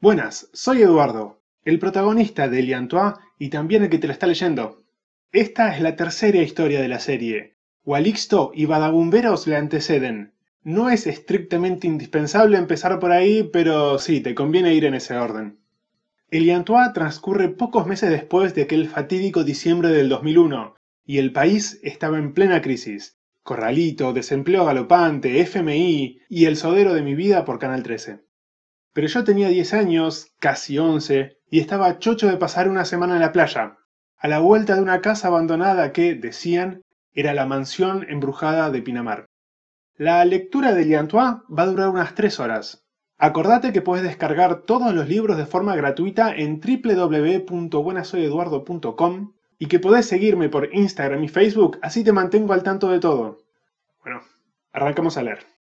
Buenas, soy Eduardo, el protagonista de Eliantois y también el que te la está leyendo. Esta es la tercera historia de la serie. Walixto y Badabumberos le anteceden. No es estrictamente indispensable empezar por ahí, pero sí, te conviene ir en ese orden. Eliantois transcurre pocos meses después de aquel fatídico diciembre del 2001, y el país estaba en plena crisis. Corralito, desempleo galopante, FMI y el sodero de mi vida por Canal 13. Pero yo tenía 10 años, casi 11, y estaba chocho de pasar una semana en la playa, a la vuelta de una casa abandonada que, decían, era la mansión embrujada de Pinamar. La lectura de Liantois va a durar unas 3 horas. Acordate que puedes descargar todos los libros de forma gratuita en www.buenasoyeduardo.com y que podés seguirme por Instagram y Facebook, así te mantengo al tanto de todo. Bueno, arrancamos a leer.